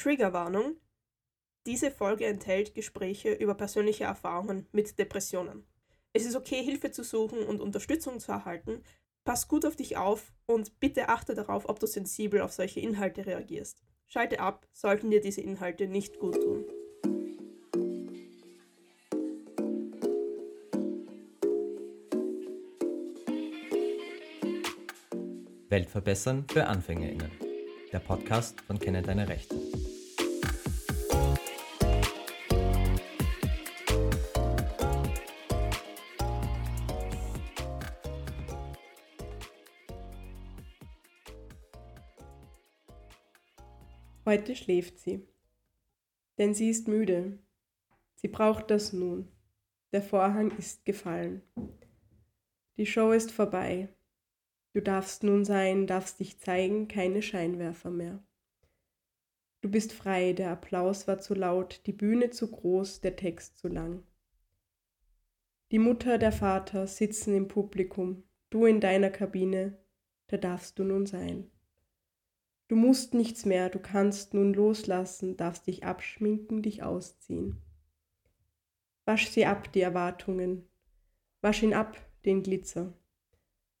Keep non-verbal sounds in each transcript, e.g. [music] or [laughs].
Triggerwarnung. Diese Folge enthält Gespräche über persönliche Erfahrungen mit Depressionen. Es ist okay, Hilfe zu suchen und Unterstützung zu erhalten. Pass gut auf dich auf und bitte achte darauf, ob du sensibel auf solche Inhalte reagierst. Schalte ab, sollten dir diese Inhalte nicht gut tun. Welt verbessern für AnfängerInnen. Der Podcast von Kenne deine Rechte. Heute schläft sie. Denn sie ist müde. Sie braucht das nun. Der Vorhang ist gefallen. Die Show ist vorbei. Du darfst nun sein, darfst dich zeigen, keine Scheinwerfer mehr. Du bist frei, der Applaus war zu laut, die Bühne zu groß, der Text zu lang. Die Mutter, der Vater sitzen im Publikum, du in deiner Kabine, da darfst du nun sein. Du musst nichts mehr, du kannst nun loslassen, darfst dich abschminken, dich ausziehen. Wasch sie ab, die Erwartungen. Wasch ihn ab, den Glitzer.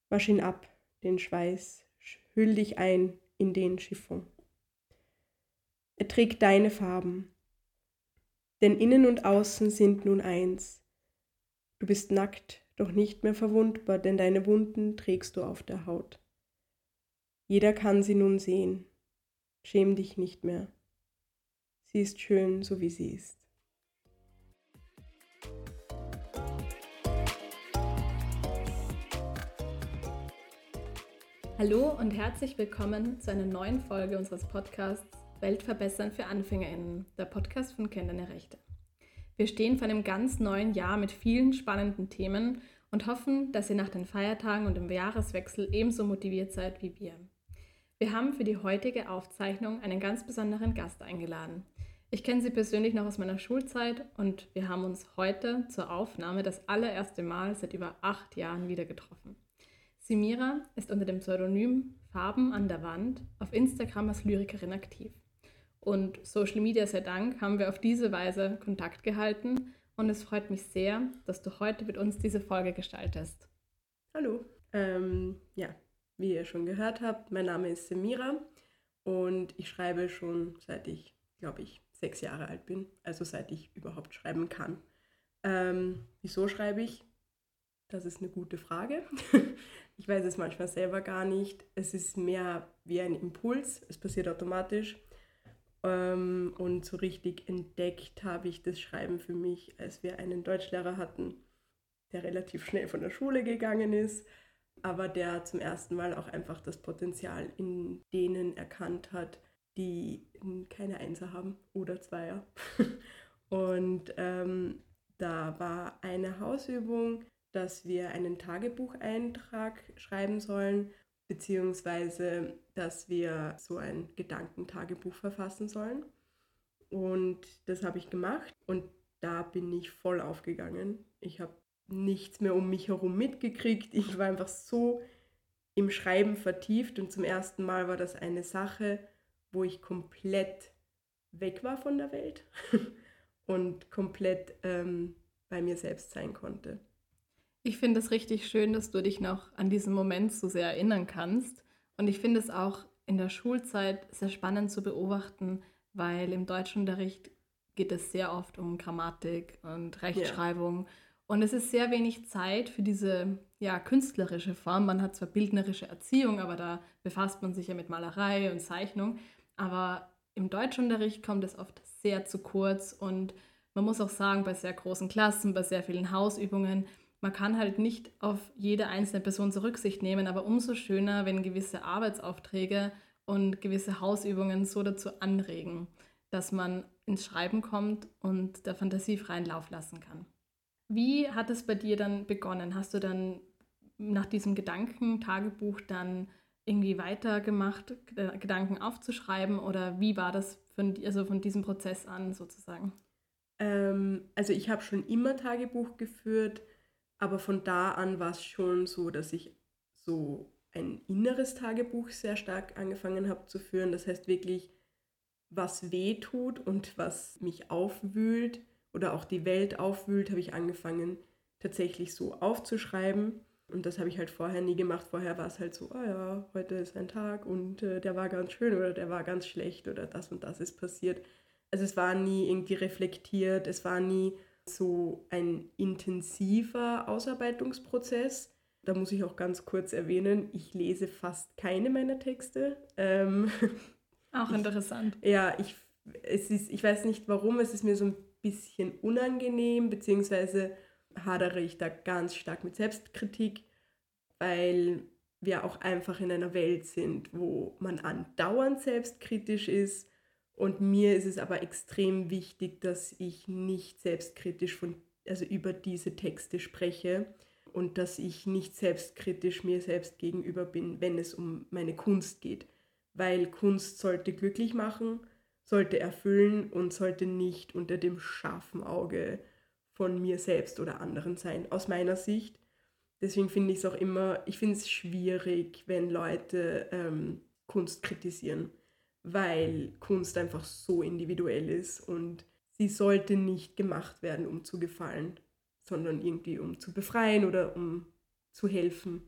Wasch ihn ab, den Schweiß. Hüll dich ein in den Chiffon. Er trägt deine Farben. Denn innen und außen sind nun eins. Du bist nackt, doch nicht mehr verwundbar, denn deine Wunden trägst du auf der Haut. Jeder kann sie nun sehen. Schäm dich nicht mehr. Sie ist schön, so wie sie ist. Hallo und herzlich willkommen zu einer neuen Folge unseres Podcasts Weltverbessern für AnfängerInnen, der Podcast von Kenn deine Rechte. Wir stehen vor einem ganz neuen Jahr mit vielen spannenden Themen und hoffen, dass ihr nach den Feiertagen und dem Jahreswechsel ebenso motiviert seid wie wir. Wir haben für die heutige Aufzeichnung einen ganz besonderen Gast eingeladen. Ich kenne sie persönlich noch aus meiner Schulzeit und wir haben uns heute zur Aufnahme das allererste Mal seit über acht Jahren wieder getroffen. Simira ist unter dem Pseudonym Farben an der Wand auf Instagram als Lyrikerin aktiv. Und Social Media sei Dank haben wir auf diese Weise Kontakt gehalten und es freut mich sehr, dass du heute mit uns diese Folge gestaltest. Hallo. Ähm, ja, wie ihr schon gehört habt, mein Name ist Semira und ich schreibe schon seit ich, glaube ich, sechs Jahre alt bin, also seit ich überhaupt schreiben kann. Ähm, wieso schreibe ich? Das ist eine gute Frage. [laughs] ich weiß es manchmal selber gar nicht. Es ist mehr wie ein Impuls, es passiert automatisch. Ähm, und so richtig entdeckt habe ich das Schreiben für mich, als wir einen Deutschlehrer hatten, der relativ schnell von der Schule gegangen ist aber der zum ersten Mal auch einfach das Potenzial in denen erkannt hat, die keine Einser haben oder Zweier. [laughs] Und ähm, da war eine Hausübung, dass wir einen Tagebucheintrag schreiben sollen, beziehungsweise dass wir so ein Gedankentagebuch verfassen sollen. Und das habe ich gemacht und da bin ich voll aufgegangen. Ich habe nichts mehr um mich herum mitgekriegt. Ich war einfach so im Schreiben vertieft und zum ersten Mal war das eine Sache, wo ich komplett weg war von der Welt [laughs] und komplett ähm, bei mir selbst sein konnte. Ich finde es richtig schön, dass du dich noch an diesen Moment so sehr erinnern kannst. Und ich finde es auch in der Schulzeit sehr spannend zu beobachten, weil im Deutschunterricht geht es sehr oft um Grammatik und Rechtschreibung. Ja. Und es ist sehr wenig Zeit für diese ja, künstlerische Form. Man hat zwar bildnerische Erziehung, aber da befasst man sich ja mit Malerei und Zeichnung. Aber im Deutschunterricht kommt es oft sehr zu kurz und man muss auch sagen, bei sehr großen Klassen, bei sehr vielen Hausübungen, man kann halt nicht auf jede einzelne Person zur Rücksicht nehmen, aber umso schöner, wenn gewisse Arbeitsaufträge und gewisse Hausübungen so dazu anregen, dass man ins Schreiben kommt und der Fantasie freien Lauf lassen kann. Wie hat es bei dir dann begonnen? Hast du dann nach diesem Gedankentagebuch dann irgendwie weitergemacht, Gedanken aufzuschreiben oder wie war das von, also von diesem Prozess an sozusagen? Ähm, also ich habe schon immer Tagebuch geführt, aber von da an war es schon so, dass ich so ein inneres Tagebuch sehr stark angefangen habe zu führen. Das heißt wirklich was weh tut und was mich aufwühlt oder auch die Welt aufwühlt, habe ich angefangen tatsächlich so aufzuschreiben. Und das habe ich halt vorher nie gemacht. Vorher war es halt so, oh ja, heute ist ein Tag und äh, der war ganz schön oder der war ganz schlecht oder das und das ist passiert. Also es war nie irgendwie reflektiert, es war nie so ein intensiver Ausarbeitungsprozess. Da muss ich auch ganz kurz erwähnen, ich lese fast keine meiner Texte. Ähm, auch [laughs] interessant. Ich, ja, ich, es ist, ich weiß nicht warum, es ist mir so ein bisschen unangenehm, beziehungsweise hadere ich da ganz stark mit Selbstkritik, weil wir auch einfach in einer Welt sind, wo man andauernd selbstkritisch ist. Und mir ist es aber extrem wichtig, dass ich nicht selbstkritisch von, also über diese Texte spreche und dass ich nicht selbstkritisch mir selbst gegenüber bin, wenn es um meine Kunst geht. Weil Kunst sollte glücklich machen, sollte erfüllen und sollte nicht unter dem scharfen Auge von mir selbst oder anderen sein, aus meiner Sicht. Deswegen finde ich es auch immer, ich finde es schwierig, wenn Leute ähm, Kunst kritisieren, weil Kunst einfach so individuell ist und sie sollte nicht gemacht werden, um zu gefallen, sondern irgendwie um zu befreien oder um zu helfen.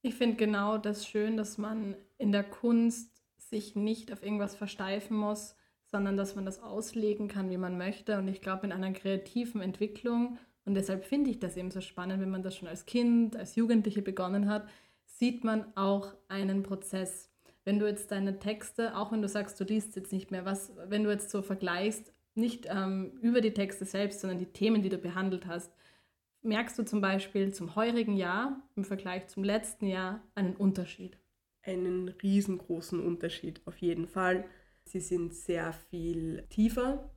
Ich finde genau das schön, dass man in der Kunst sich nicht auf irgendwas versteifen muss, sondern dass man das auslegen kann, wie man möchte. Und ich glaube, in einer kreativen Entwicklung, und deshalb finde ich das eben so spannend, wenn man das schon als Kind, als Jugendliche begonnen hat, sieht man auch einen Prozess. Wenn du jetzt deine Texte, auch wenn du sagst, du liest jetzt nicht mehr, was, wenn du jetzt so vergleichst, nicht ähm, über die Texte selbst, sondern die Themen, die du behandelt hast, merkst du zum Beispiel zum heurigen Jahr im Vergleich zum letzten Jahr einen Unterschied? Einen riesengroßen Unterschied, auf jeden Fall. Sie sind sehr viel tiefer.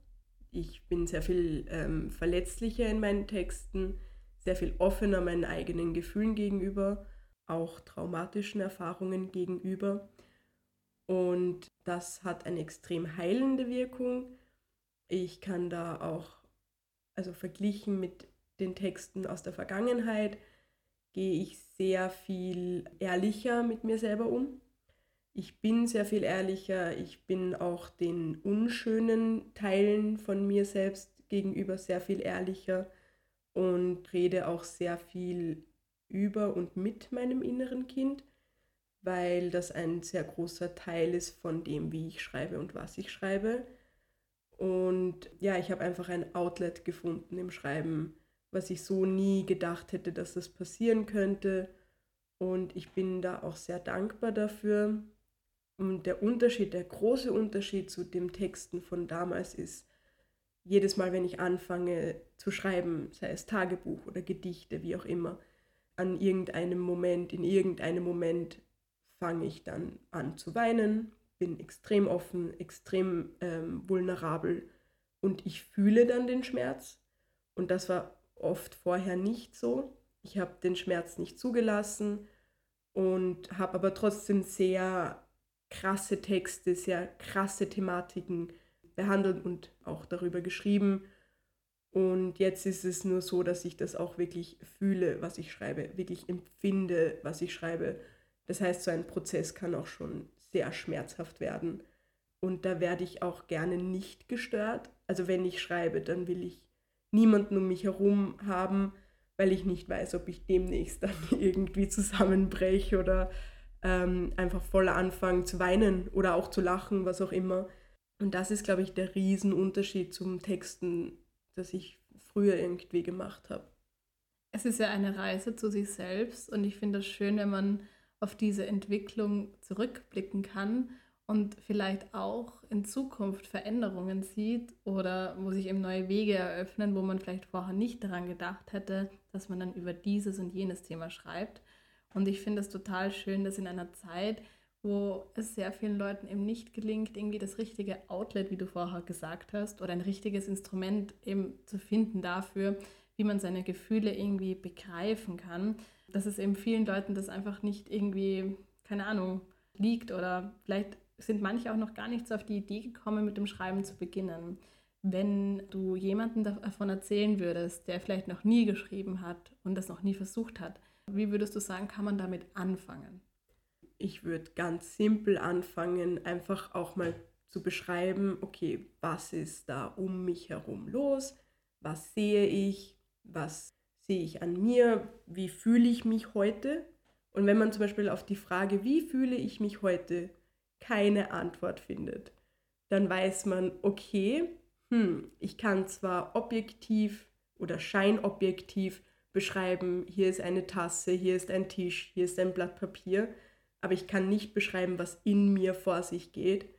Ich bin sehr viel ähm, verletzlicher in meinen Texten, sehr viel offener meinen eigenen Gefühlen gegenüber, auch traumatischen Erfahrungen gegenüber. Und das hat eine extrem heilende Wirkung. Ich kann da auch, also verglichen mit den Texten aus der Vergangenheit, gehe ich sehr viel ehrlicher mit mir selber um ich bin sehr viel ehrlicher, ich bin auch den unschönen Teilen von mir selbst gegenüber sehr viel ehrlicher und rede auch sehr viel über und mit meinem inneren Kind, weil das ein sehr großer Teil ist von dem, wie ich schreibe und was ich schreibe. Und ja, ich habe einfach ein Outlet gefunden im Schreiben, was ich so nie gedacht hätte, dass das passieren könnte. Und ich bin da auch sehr dankbar dafür. Und der Unterschied, der große Unterschied zu den Texten von damals ist, jedes Mal, wenn ich anfange zu schreiben, sei es Tagebuch oder Gedichte, wie auch immer, an irgendeinem Moment, in irgendeinem Moment fange ich dann an zu weinen, bin extrem offen, extrem ähm, vulnerabel und ich fühle dann den Schmerz. Und das war oft vorher nicht so. Ich habe den Schmerz nicht zugelassen und habe aber trotzdem sehr krasse Texte, sehr krasse Thematiken behandelt und auch darüber geschrieben. Und jetzt ist es nur so, dass ich das auch wirklich fühle, was ich schreibe, wirklich empfinde, was ich schreibe. Das heißt, so ein Prozess kann auch schon sehr schmerzhaft werden. Und da werde ich auch gerne nicht gestört. Also wenn ich schreibe, dann will ich niemanden um mich herum haben, weil ich nicht weiß, ob ich demnächst dann [laughs] irgendwie zusammenbreche oder ähm, einfach voll anfangen zu weinen oder auch zu lachen, was auch immer. Und das ist, glaube ich, der Riesenunterschied zum Texten, das ich früher irgendwie gemacht habe. Es ist ja eine Reise zu sich selbst und ich finde es schön, wenn man auf diese Entwicklung zurückblicken kann und vielleicht auch in Zukunft Veränderungen sieht oder wo sich eben neue Wege eröffnen, wo man vielleicht vorher nicht daran gedacht hätte, dass man dann über dieses und jenes Thema schreibt. Und ich finde es total schön, dass in einer Zeit, wo es sehr vielen Leuten eben nicht gelingt, irgendwie das richtige Outlet, wie du vorher gesagt hast, oder ein richtiges Instrument eben zu finden dafür, wie man seine Gefühle irgendwie begreifen kann, dass es eben vielen Leuten das einfach nicht irgendwie, keine Ahnung, liegt oder vielleicht sind manche auch noch gar nicht so auf die Idee gekommen, mit dem Schreiben zu beginnen. Wenn du jemanden davon erzählen würdest, der vielleicht noch nie geschrieben hat und das noch nie versucht hat, wie würdest du sagen, kann man damit anfangen? Ich würde ganz simpel anfangen, einfach auch mal zu beschreiben, okay, was ist da um mich herum los, was sehe ich, was sehe ich an mir, wie fühle ich mich heute. Und wenn man zum Beispiel auf die Frage, wie fühle ich mich heute, keine Antwort findet, dann weiß man, okay, hm, ich kann zwar objektiv oder scheinobjektiv beschreiben, hier ist eine Tasse, hier ist ein Tisch, hier ist ein Blatt Papier, aber ich kann nicht beschreiben, was in mir vor sich geht.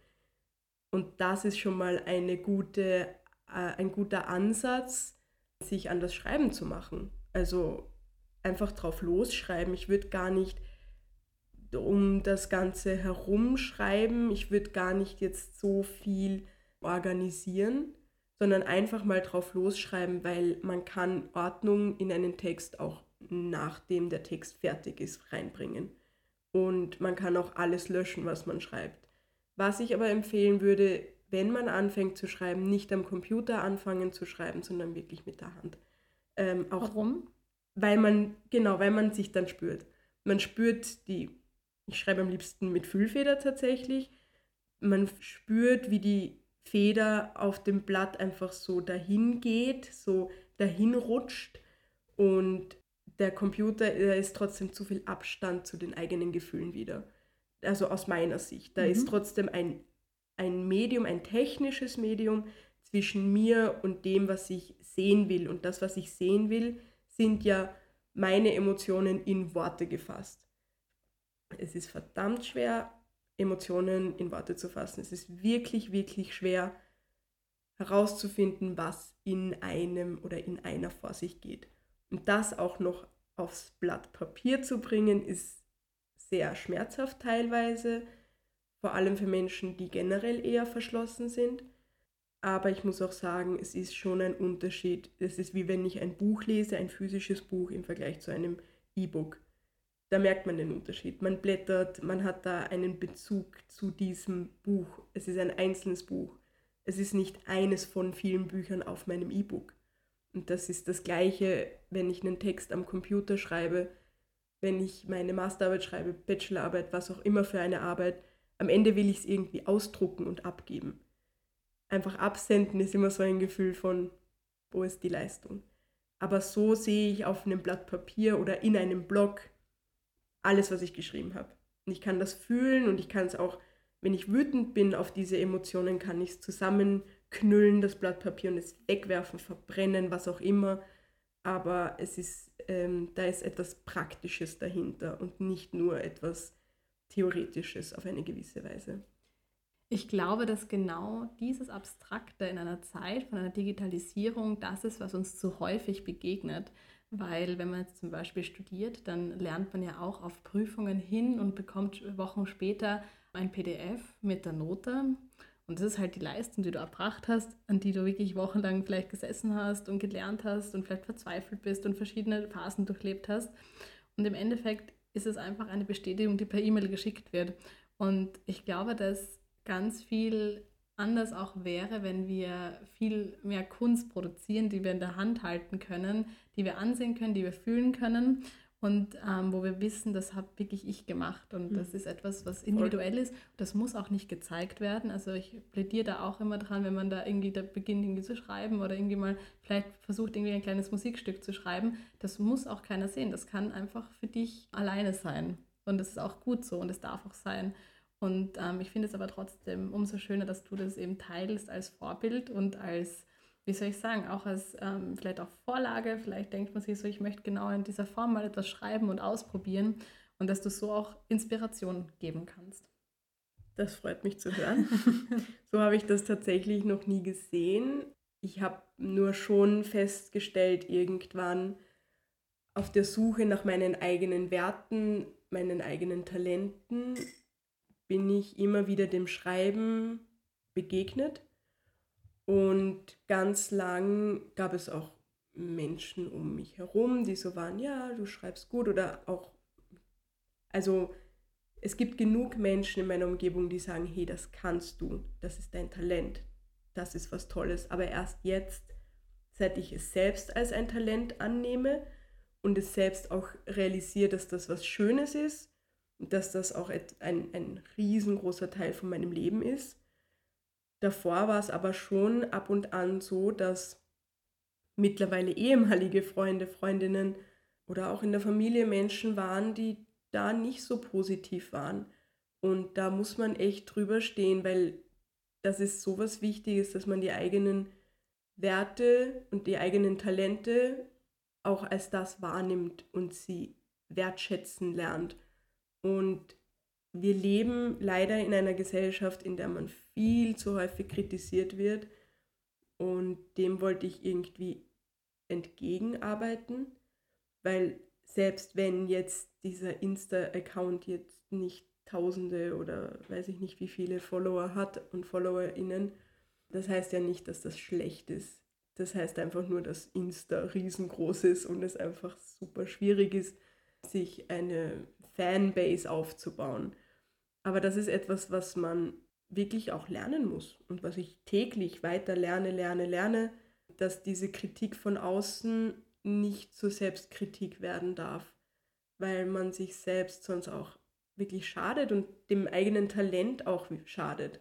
Und das ist schon mal eine gute, äh, ein guter Ansatz, sich an das Schreiben zu machen. Also einfach drauf losschreiben. Ich würde gar nicht um das Ganze herumschreiben. Ich würde gar nicht jetzt so viel organisieren, sondern einfach mal drauf losschreiben, weil man kann Ordnung in einen Text auch nachdem der Text fertig ist reinbringen. Und man kann auch alles löschen, was man schreibt. Was ich aber empfehlen würde, wenn man anfängt zu schreiben, nicht am Computer anfangen zu schreiben, sondern wirklich mit der Hand. Ähm, auch Warum? Weil man, genau, weil man sich dann spürt. Man spürt die ich schreibe am liebsten mit Füllfeder tatsächlich. Man spürt, wie die Feder auf dem Blatt einfach so dahin geht, so dahin rutscht und der Computer, da ist trotzdem zu viel Abstand zu den eigenen Gefühlen wieder. Also aus meiner Sicht. Da mhm. ist trotzdem ein, ein Medium, ein technisches Medium zwischen mir und dem, was ich sehen will. Und das, was ich sehen will, sind ja meine Emotionen in Worte gefasst. Es ist verdammt schwer, Emotionen in Worte zu fassen. Es ist wirklich, wirklich schwer herauszufinden, was in einem oder in einer vor sich geht. Und das auch noch aufs Blatt Papier zu bringen, ist sehr schmerzhaft teilweise, vor allem für Menschen, die generell eher verschlossen sind. Aber ich muss auch sagen, es ist schon ein Unterschied. Es ist wie wenn ich ein Buch lese, ein physisches Buch im Vergleich zu einem E-Book da merkt man den Unterschied. Man blättert, man hat da einen Bezug zu diesem Buch. Es ist ein einzelnes Buch. Es ist nicht eines von vielen Büchern auf meinem E-Book. Und das ist das Gleiche, wenn ich einen Text am Computer schreibe, wenn ich meine Masterarbeit schreibe, Bachelorarbeit, was auch immer für eine Arbeit. Am Ende will ich es irgendwie ausdrucken und abgeben. Einfach absenden ist immer so ein Gefühl von, wo ist die Leistung? Aber so sehe ich auf einem Blatt Papier oder in einem Blog alles, was ich geschrieben habe. Und ich kann das fühlen und ich kann es auch, wenn ich wütend bin auf diese Emotionen, kann ich es zusammenknüllen, das Blatt Papier und es wegwerfen, verbrennen, was auch immer. Aber es ist, ähm, da ist etwas Praktisches dahinter und nicht nur etwas Theoretisches auf eine gewisse Weise. Ich glaube, dass genau dieses Abstrakte in einer Zeit von einer Digitalisierung das ist, was uns zu häufig begegnet. Weil wenn man jetzt zum Beispiel studiert, dann lernt man ja auch auf Prüfungen hin und bekommt Wochen später ein PDF mit der Note. Und das ist halt die Leistung, die du erbracht hast, an die du wirklich wochenlang vielleicht gesessen hast und gelernt hast und vielleicht verzweifelt bist und verschiedene Phasen durchlebt hast. Und im Endeffekt ist es einfach eine Bestätigung, die per E-Mail geschickt wird. Und ich glaube, dass ganz viel anders auch wäre, wenn wir viel mehr Kunst produzieren, die wir in der Hand halten können, die wir ansehen können, die wir fühlen können und ähm, wo wir wissen, das habe wirklich ich gemacht und mhm. das ist etwas, was individuell ist. Das muss auch nicht gezeigt werden. Also ich plädiere da auch immer dran, wenn man da irgendwie da beginnt irgendwie zu schreiben oder irgendwie mal vielleicht versucht irgendwie ein kleines Musikstück zu schreiben, das muss auch keiner sehen. Das kann einfach für dich alleine sein und das ist auch gut so und es darf auch sein. Und ähm, ich finde es aber trotzdem umso schöner, dass du das eben teilst als Vorbild und als, wie soll ich sagen, auch als ähm, vielleicht auch Vorlage. Vielleicht denkt man sich so, ich möchte genau in dieser Form mal etwas schreiben und ausprobieren und dass du so auch Inspiration geben kannst. Das freut mich zu hören. [laughs] so habe ich das tatsächlich noch nie gesehen. Ich habe nur schon festgestellt, irgendwann auf der Suche nach meinen eigenen Werten, meinen eigenen Talenten, bin ich immer wieder dem Schreiben begegnet. Und ganz lang gab es auch Menschen um mich herum, die so waren, ja, du schreibst gut oder auch, also es gibt genug Menschen in meiner Umgebung, die sagen, hey, das kannst du, das ist dein Talent, das ist was Tolles. Aber erst jetzt, seit ich es selbst als ein Talent annehme und es selbst auch realisiere, dass das was Schönes ist, dass das auch ein, ein riesengroßer Teil von meinem Leben ist, Davor war es aber schon ab und an so, dass mittlerweile ehemalige Freunde, Freundinnen oder auch in der Familie Menschen waren, die da nicht so positiv waren. Und da muss man echt drüber stehen, weil das ist sowas Wichtiges, dass man die eigenen Werte und die eigenen Talente auch als das wahrnimmt und sie wertschätzen lernt. Und wir leben leider in einer Gesellschaft, in der man viel zu häufig kritisiert wird. Und dem wollte ich irgendwie entgegenarbeiten, weil selbst wenn jetzt dieser Insta-Account jetzt nicht Tausende oder weiß ich nicht wie viele Follower hat und FollowerInnen, das heißt ja nicht, dass das schlecht ist. Das heißt einfach nur, dass Insta riesengroß ist und es einfach super schwierig ist, sich eine Fanbase aufzubauen. Aber das ist etwas, was man wirklich auch lernen muss und was ich täglich weiter lerne, lerne, lerne, dass diese Kritik von außen nicht zur Selbstkritik werden darf, weil man sich selbst sonst auch wirklich schadet und dem eigenen Talent auch schadet.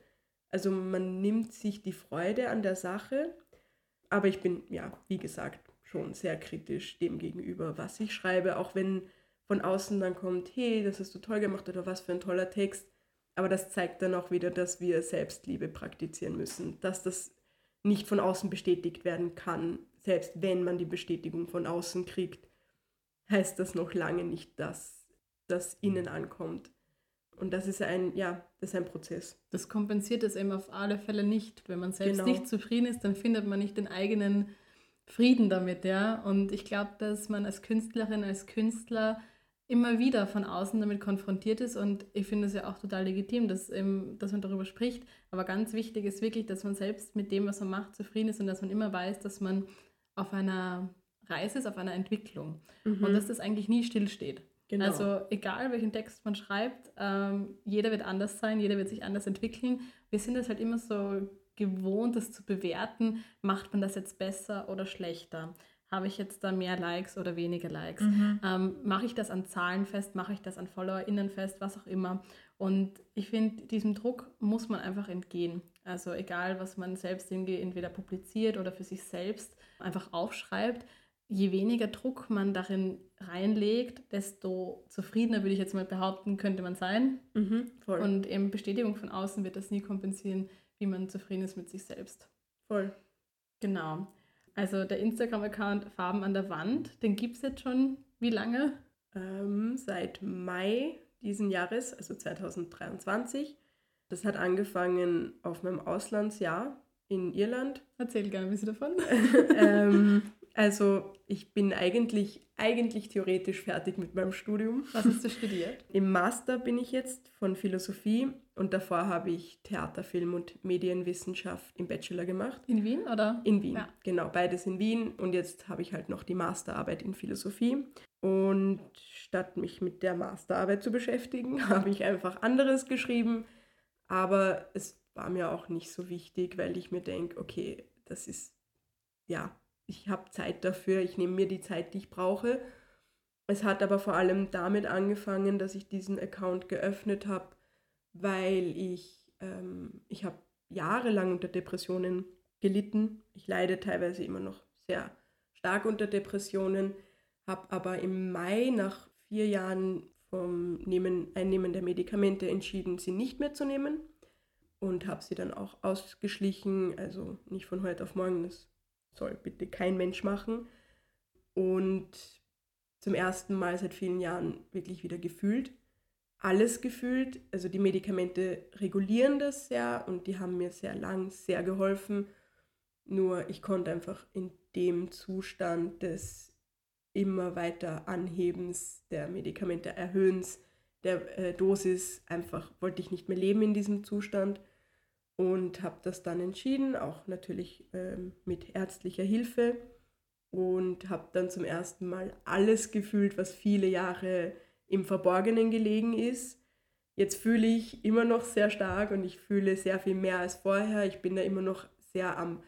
Also man nimmt sich die Freude an der Sache, aber ich bin, ja, wie gesagt, schon sehr kritisch dem gegenüber, was ich schreibe, auch wenn von außen dann kommt, hey, das hast du toll gemacht oder was für ein toller Text. Aber das zeigt dann auch wieder, dass wir Selbstliebe praktizieren müssen, dass das nicht von außen bestätigt werden kann. Selbst wenn man die Bestätigung von außen kriegt, heißt das noch lange nicht, dass das innen ankommt. Und das ist ein, ja, das ist ein Prozess. Das kompensiert es eben auf alle Fälle nicht. Wenn man selbst Genau. nicht zufrieden ist, dann findet man nicht den eigenen Frieden damit, ja. Und ich glaube, dass man als Künstlerin, als Künstler immer wieder von außen damit konfrontiert ist und ich finde es ja auch total legitim, dass, eben, dass man darüber spricht. Aber ganz wichtig ist wirklich, dass man selbst mit dem, was man macht, zufrieden ist und dass man immer weiß, dass man auf einer Reise ist, auf einer Entwicklung und dass das eigentlich nie stillsteht. Mhm. Genau. Also egal welchen Text man schreibt, ähm, jeder wird anders sein, jeder wird sich anders entwickeln. Wir sind es halt immer so gewohnt, das zu bewerten, macht man das jetzt besser oder schlechter? Habe ich jetzt da mehr Likes oder weniger Likes? Ähm, mache ich das an Zahlen fest? Mache ich das an FollowerInnen fest? Was auch immer. Und ich finde, diesem Druck muss man einfach entgehen. Also egal, was man selbst irgendwie entweder publiziert oder für sich selbst einfach aufschreibt, je weniger Druck man darin reinlegt, desto zufriedener würde ich jetzt mal behaupten, könnte man sein. mhm. Und eben Bestätigung von außen wird das nie kompensieren, wie man zufrieden ist mit sich selbst. voll. Genau. Also der Instagram-Account Farben an der Wand, den gibt es jetzt schon wie lange? Ähm, seit Mai diesen Jahres, also 2023. Das hat angefangen auf meinem Auslandsjahr in Irland. Erzähl gerne ein bisschen davon. [laughs] ähm, also ich bin eigentlich, eigentlich theoretisch fertig mit meinem Studium. Was hast du studiert? [laughs] Im Master bin ich jetzt von Philosophie und davor habe ich Theater, Film und Medienwissenschaft im Bachelor gemacht. In Wien oder? In Wien, Ja. genau, beides in Wien. Und jetzt habe ich halt noch die Masterarbeit in Philosophie. Und statt mich mit der Masterarbeit zu beschäftigen, [laughs] habe ich einfach anderes geschrieben. Aber es war mir auch nicht so wichtig, weil ich mir denke, okay, das ist, ja, ich habe Zeit dafür, ich nehme mir die Zeit, die ich brauche. Es hat aber vor allem damit angefangen, dass ich diesen Account geöffnet habe, weil ich, ähm, ich habe jahrelang unter Depressionen gelitten. Ich leide teilweise immer noch sehr stark unter Depressionen, habe aber im Mai nach vier Jahren vom Nehmen, Einnehmen der Medikamente entschieden, sie nicht mehr zu nehmen und habe sie dann auch ausgeschlichen, also nicht von heute auf morgen, das soll bitte kein Mensch machen. Und zum ersten Mal seit vielen Jahren wirklich wieder gefühlt. Alles gefühlt. Also die Medikamente regulieren das sehr und die haben mir sehr lang sehr geholfen. Nur ich konnte einfach in dem Zustand des immer weiter Anhebens der Medikamente, Erhöhens der äh, Dosis, einfach wollte ich nicht mehr leben in diesem Zustand und habe das dann entschieden, auch natürlich ähm, mit ärztlicher Hilfe und habe dann zum ersten Mal alles gefühlt, was viele Jahre im Verborgenen gelegen ist. Jetzt fühle ich immer noch sehr stark und ich fühle sehr viel mehr als vorher. Ich bin da immer noch sehr am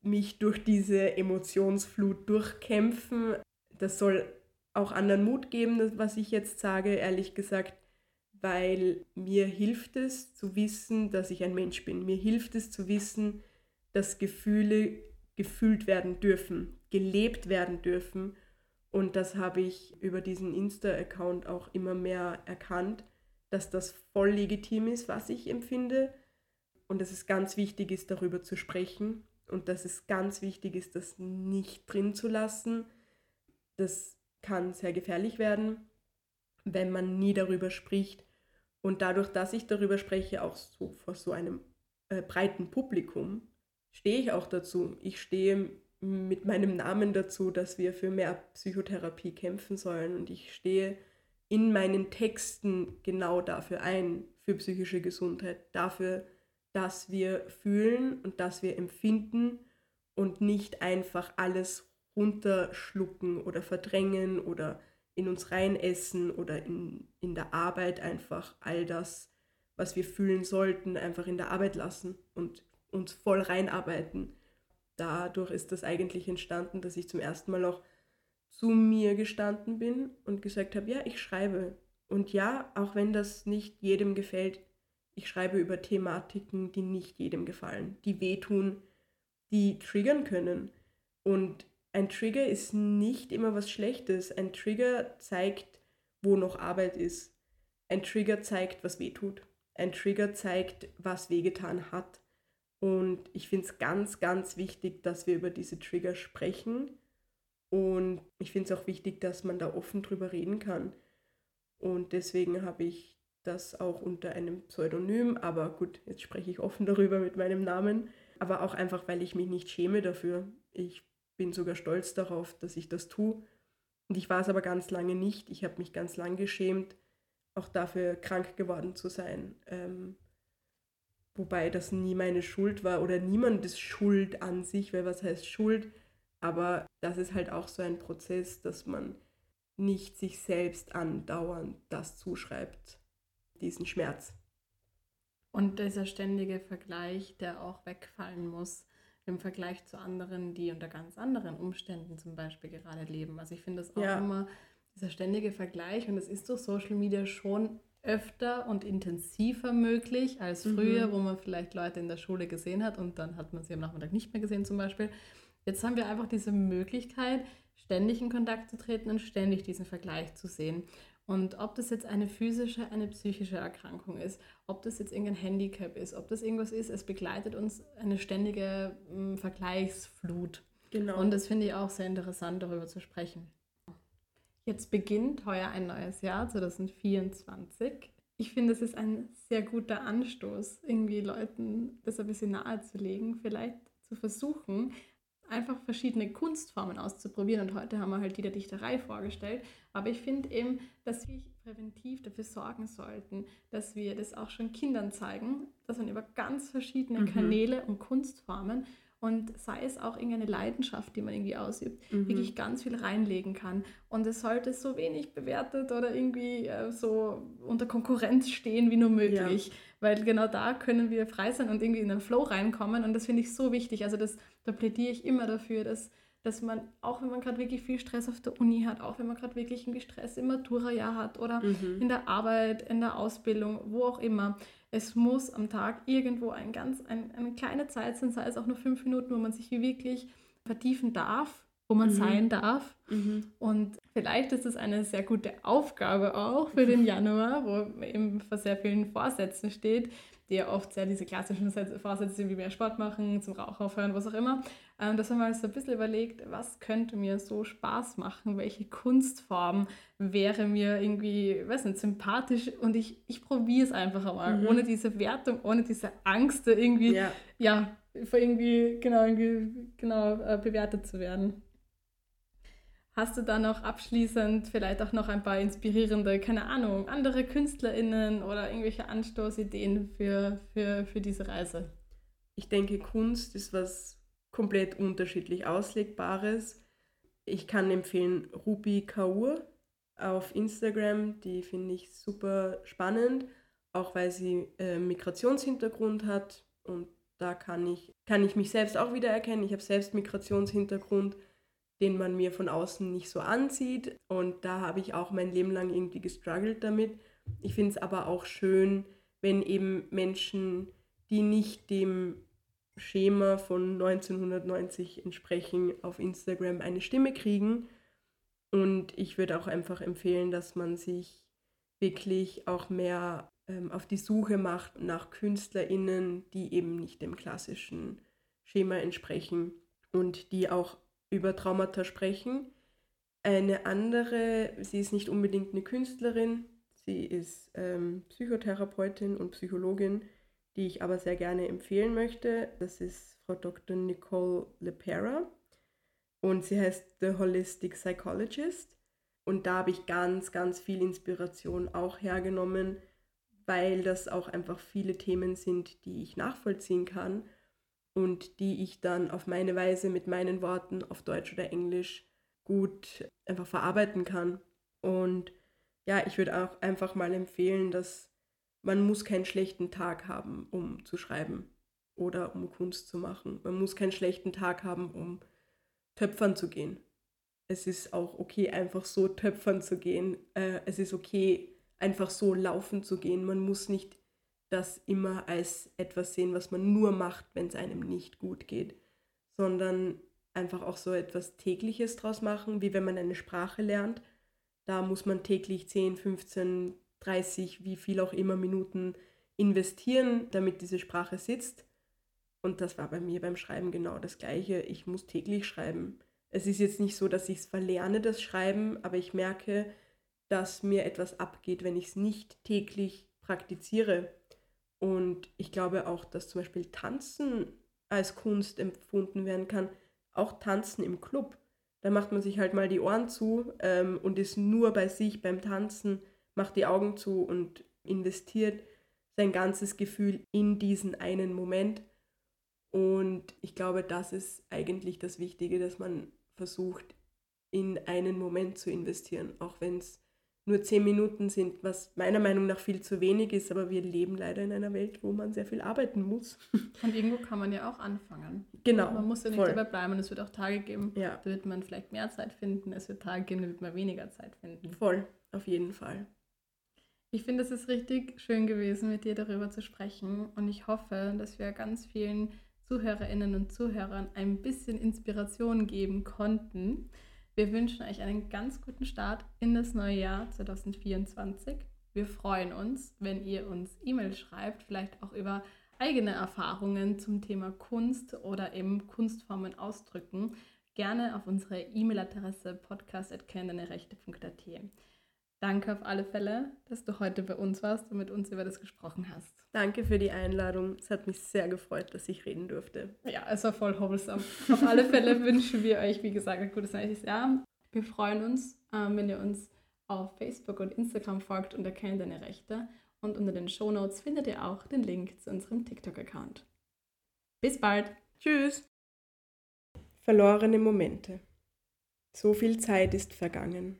mich durch diese Emotionsflut durchkämpfen. Das soll auch anderen Mut geben, was ich jetzt sage. Ehrlich gesagt weil mir hilft es zu wissen, dass ich ein Mensch bin. Mir hilft es zu wissen, dass Gefühle gefühlt werden dürfen, gelebt werden dürfen. Und das habe ich über diesen Insta-Account auch immer mehr erkannt, dass das voll legitim ist, was ich empfinde. Und dass es ganz wichtig ist, darüber zu sprechen. Und dass es ganz wichtig ist, das nicht drin zu lassen. Das kann sehr gefährlich werden, wenn man nie darüber spricht. Und dadurch, dass ich darüber spreche, auch so vor so einem äh, breiten Publikum, stehe ich auch dazu. Ich stehe mit meinem Namen dazu, dass wir für mehr Psychotherapie kämpfen sollen. Und ich stehe in meinen Texten genau dafür ein, für psychische Gesundheit, dafür, dass wir fühlen und dass wir empfinden und nicht einfach alles runterschlucken oder verdrängen oder in uns reinessen oder in, in der Arbeit einfach all das, was wir fühlen sollten, einfach in der Arbeit lassen und uns voll reinarbeiten. Dadurch ist das eigentlich entstanden, dass ich zum ersten Mal auch zu mir gestanden bin und gesagt habe, ja, ich schreibe. Und ja, auch wenn das nicht jedem gefällt, ich schreibe über Thematiken, die nicht jedem gefallen, die wehtun, die triggern können. Und ein Trigger ist nicht immer was Schlechtes. Ein Trigger zeigt, wo noch Arbeit ist. Ein Trigger zeigt, was wehtut. Ein Trigger zeigt, was wehgetan hat. Und ich finde es ganz, ganz wichtig, dass wir über diese Trigger sprechen. Und ich finde es auch wichtig, dass man da offen drüber reden kann. Und deswegen habe ich das auch unter einem Pseudonym, aber gut, jetzt spreche ich offen darüber mit meinem Namen, aber auch einfach, weil ich mich nicht schäme dafür. Ich bin sogar stolz darauf, dass ich das tue. Und ich war es aber ganz lange nicht. Ich habe mich ganz lang geschämt, auch dafür krank geworden zu sein. Ähm, wobei das nie meine Schuld war oder niemandes Schuld an sich, weil was heißt Schuld? Aber das ist halt auch so ein Prozess, dass man nicht sich selbst andauernd das zuschreibt, diesen Schmerz. Und dieser ständige Vergleich, der auch wegfallen muss im Vergleich zu anderen, die unter ganz anderen Umständen zum Beispiel gerade leben. Also ich finde das auch ja. immer dieser ständige Vergleich und es ist durch Social Media schon öfter und intensiver möglich als früher, mhm. wo man vielleicht Leute in der Schule gesehen hat und dann hat man sie am Nachmittag nicht mehr gesehen zum Beispiel. Jetzt haben wir einfach diese Möglichkeit, ständig in Kontakt zu treten und ständig diesen Vergleich zu sehen. Und ob das jetzt eine physische, eine psychische Erkrankung ist, ob das jetzt irgendein Handicap ist, ob das irgendwas ist, es begleitet uns eine ständige äh, Vergleichsflut. Genau. Und das finde ich auch sehr interessant, darüber zu sprechen. Jetzt beginnt heuer ein neues Jahr, 2024. Ich finde, es ist ein sehr guter Anstoß, irgendwie Leuten das ein bisschen nahezulegen, vielleicht zu versuchen, einfach verschiedene Kunstformen auszuprobieren. Und heute haben wir halt die der Dichterei vorgestellt. Aber ich finde eben, dass wir präventiv dafür sorgen sollten, dass wir das auch schon Kindern zeigen, dass man über ganz verschiedene mhm. Kanäle und Kunstformen und sei es auch irgendeine Leidenschaft, die man irgendwie ausübt, mhm. wirklich ganz viel reinlegen kann. Und es sollte so wenig bewertet oder irgendwie äh, so unter Konkurrenz stehen wie nur möglich. Ja. Weil genau da können wir frei sein und irgendwie in den Flow reinkommen. Und das finde ich so wichtig. Also das, da plädiere ich immer dafür, dass, dass man, auch wenn man gerade wirklich viel Stress auf der Uni hat, auch wenn man gerade wirklich irgendwie Stress im Matura-Jahr hat oder mhm. in der Arbeit, in der Ausbildung, wo auch immer, es muss am Tag irgendwo ein ganz, ein, eine kleine Zeit sein, sei es auch nur fünf Minuten, wo man sich wirklich vertiefen darf, wo man mhm. sein darf. Mhm. Und vielleicht ist es eine sehr gute Aufgabe auch für den Januar, wo eben vor sehr vielen Vorsätzen steht, die ja oft sehr diese klassischen Vorsätze sind, wie mehr Sport machen, zum Rauchen aufhören, was auch immer. Ähm, dass man mal so ein bisschen überlegt, was könnte mir so Spaß machen, welche Kunstform wäre mir irgendwie, weiß nicht, sympathisch und ich, ich probiere es einfach einmal, mhm. ohne diese Wertung, ohne diese Angst, irgendwie, ja, ja irgendwie, genau, irgendwie, genau äh, bewertet zu werden. Hast du da noch abschließend vielleicht auch noch ein paar inspirierende, keine Ahnung, andere KünstlerInnen oder irgendwelche Anstoßideen für, für, für diese Reise? Ich denke, Kunst ist was komplett unterschiedlich Auslegbares. Ich kann empfehlen Ruby Kaur auf Instagram, die finde ich super spannend, auch weil sie äh, Migrationshintergrund hat und da kann ich, kann ich mich selbst auch wiedererkennen. Ich habe selbst Migrationshintergrund den man mir von außen nicht so ansieht. Und da habe ich auch mein Leben lang irgendwie gestruggelt damit. Ich finde es aber auch schön, wenn eben Menschen, die nicht dem Schema von 1990 entsprechen, auf Instagram eine Stimme kriegen. Und ich würde auch einfach empfehlen, dass man sich wirklich auch mehr ähm, auf die Suche macht nach KünstlerInnen, die eben nicht dem klassischen Schema entsprechen und die auch über Traumata sprechen. Eine andere, sie ist nicht unbedingt eine Künstlerin, sie ist ähm, Psychotherapeutin und Psychologin, die ich aber sehr gerne empfehlen möchte. Das ist Frau Dr. Nicole Lepera und sie heißt The Holistic Psychologist. Und da habe ich ganz, ganz viel Inspiration auch hergenommen, weil das auch einfach viele Themen sind, die ich nachvollziehen kann und die ich dann auf meine Weise mit meinen Worten auf Deutsch oder Englisch gut einfach verarbeiten kann. Und ja, ich würde auch einfach mal empfehlen, dass man muss keinen schlechten Tag haben, um zu schreiben oder um Kunst zu machen. Man muss keinen schlechten Tag haben, um töpfern zu gehen. Es ist auch okay, einfach so töpfern zu gehen. Äh, es ist okay, einfach so laufen zu gehen. Man muss nicht das immer als etwas sehen, was man nur macht, wenn es einem nicht gut geht, sondern einfach auch so etwas tägliches draus machen, wie wenn man eine Sprache lernt. Da muss man täglich 10, 15, 30, wie viel auch immer Minuten investieren, damit diese Sprache sitzt. Und das war bei mir beim Schreiben genau das gleiche. Ich muss täglich schreiben. Es ist jetzt nicht so, dass ich es verlerne, das Schreiben, aber ich merke, dass mir etwas abgeht, wenn ich es nicht täglich praktiziere. Und ich glaube auch, dass zum Beispiel Tanzen als Kunst empfunden werden kann, auch Tanzen im Club. Da macht man sich halt mal die Ohren zu ähm, und ist nur bei sich beim Tanzen, macht die Augen zu und investiert sein ganzes Gefühl in diesen einen Moment. Und ich glaube, das ist eigentlich das Wichtige, dass man versucht, in einen Moment zu investieren, auch wenn es nur zehn Minuten sind, was meiner Meinung nach viel zu wenig ist, aber wir leben leider in einer Welt, wo man sehr viel arbeiten muss. [laughs] Und irgendwo kann man ja auch anfangen. Genau. Man muss ja nicht voll. dabei bleiben. Es wird auch Tage geben, Ja, da wird man vielleicht mehr Zeit finden. Es wird Tage geben, da wird man weniger Zeit finden. voll, auf jeden Fall. Ich finde, es ist richtig schön gewesen, mit dir darüber zu sprechen. Und ich hoffe, dass wir ganz vielen Zuhörerinnen und Zuhörern ein bisschen Inspiration geben konnten. Wir wünschen euch einen ganz guten Start in das neue Jahr 2024. Wir freuen uns, wenn ihr uns E-Mails schreibt, vielleicht auch über eigene Erfahrungen zum Thema Kunst oder eben Kunstformen ausdrücken. Gerne auf unsere E-Mail-Adresse podcast.kennendeine-rechte.at. Danke auf alle Fälle, dass du heute bei uns warst und mit uns über das gesprochen hast. Danke für die Einladung. Es hat mich sehr gefreut, dass ich reden durfte. Ja, es war voll wholesome. Auf alle Fälle [laughs] wünschen wir euch, wie gesagt, ein gutes neues Jahr. Wir freuen uns, ähm, wenn ihr uns auf Facebook und Instagram folgt unter Kenn deine Rechte. Und unter den Shownotes findet ihr auch den Link zu unserem TikTok-Account. Bis bald! Tschüss. Verlorene Momente. So viel Zeit ist vergangen.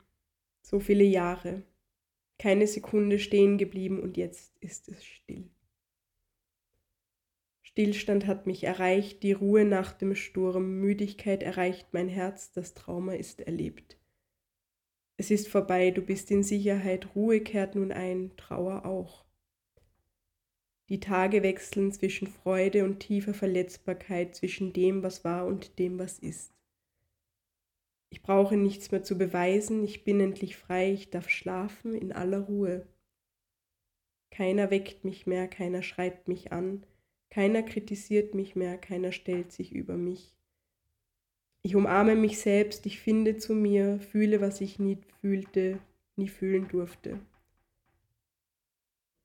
So viele Jahre. Keine Sekunde stehen geblieben und jetzt ist es still. Stillstand hat mich erreicht, die Ruhe nach dem Sturm, Müdigkeit erreicht mein Herz, das Trauma ist erlebt. Es ist vorbei, du bist in Sicherheit, Ruhe kehrt nun ein, Trauer auch. Die Tage wechseln zwischen Freude und tiefer Verletzbarkeit, zwischen dem, was war und dem, was ist. Ich brauche nichts mehr zu beweisen, ich bin endlich frei, ich darf schlafen in aller Ruhe. Keiner weckt mich mehr, keiner schreit mich an, keiner kritisiert mich mehr, keiner stellt sich über mich. Ich umarme mich selbst, ich finde zu mir, fühle, was ich nie fühlte, nie fühlen durfte.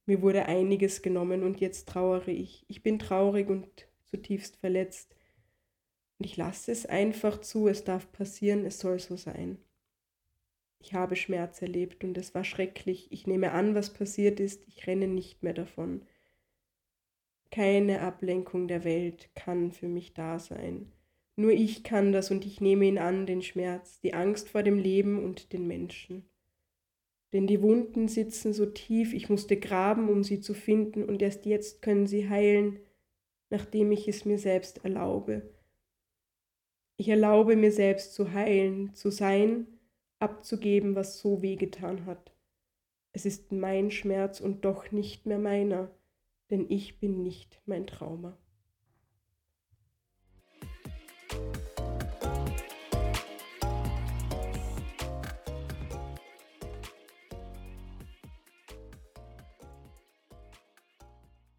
Mir wurde einiges genommen und jetzt trauere ich. Ich bin traurig und zutiefst verletzt. Ich lasse es einfach zu, es darf passieren, es soll so sein. Ich habe Schmerz erlebt und es war schrecklich. Ich nehme an, was passiert ist, ich renne nicht mehr davon. Keine Ablenkung der Welt kann für mich da sein. Nur ich kann das und ich nehme ihn an, den Schmerz, die Angst vor dem Leben und den Menschen. Denn die Wunden sitzen so tief, ich musste graben, um sie zu finden, und erst jetzt können sie heilen, nachdem ich es mir selbst erlaube. Ich erlaube mir selbst zu heilen, zu sein, abzugeben, was so wehgetan hat. Es ist mein Schmerz und doch nicht mehr meiner, denn ich bin nicht mein Trauma.